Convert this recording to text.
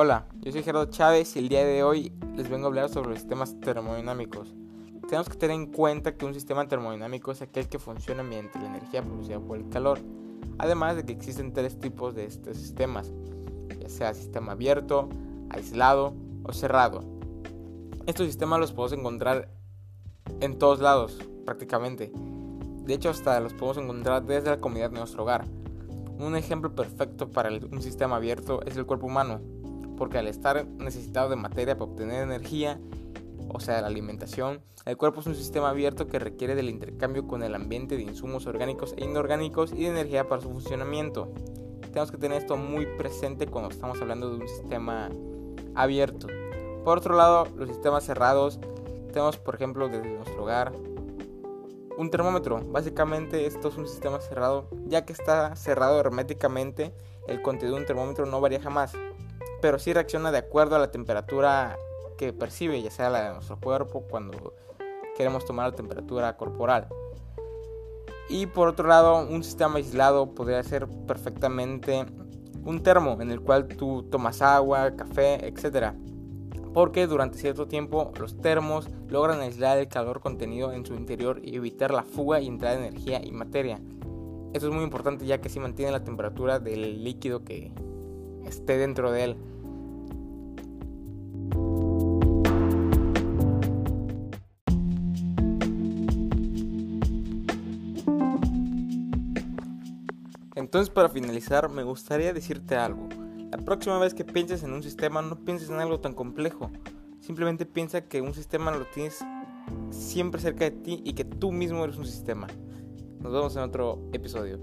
Hola, yo soy Gerardo Chávez y el día de hoy les vengo a hablar sobre los sistemas termodinámicos. Tenemos que tener en cuenta que un sistema termodinámico es aquel que funciona mediante la energía producida por el calor, además de que existen tres tipos de estos sistemas, ya sea sistema abierto, aislado o cerrado. Estos sistemas los podemos encontrar en todos lados, prácticamente. De hecho, hasta los podemos encontrar desde la comunidad de nuestro hogar. Un ejemplo perfecto para un sistema abierto es el cuerpo humano, porque al estar necesitado de materia para obtener energía, o sea, la alimentación, el cuerpo es un sistema abierto que requiere del intercambio con el ambiente de insumos orgánicos e inorgánicos y de energía para su funcionamiento. Tenemos que tener esto muy presente cuando estamos hablando de un sistema abierto. Por otro lado, los sistemas cerrados, tenemos por ejemplo desde nuestro hogar un termómetro. Básicamente esto es un sistema cerrado, ya que está cerrado herméticamente, el contenido de un termómetro no varía jamás, pero sí reacciona de acuerdo a la temperatura que percibe, ya sea la de nuestro cuerpo cuando queremos tomar la temperatura corporal. Y por otro lado, un sistema aislado podría ser perfectamente un termo en el cual tú tomas agua, café, etcétera porque durante cierto tiempo los termos logran aislar el calor contenido en su interior y evitar la fuga y entrada de energía y materia. Esto es muy importante ya que si mantiene la temperatura del líquido que esté dentro de él. Entonces para finalizar me gustaría decirte algo. La próxima vez que pienses en un sistema, no pienses en algo tan complejo. Simplemente piensa que un sistema lo tienes siempre cerca de ti y que tú mismo eres un sistema. Nos vemos en otro episodio.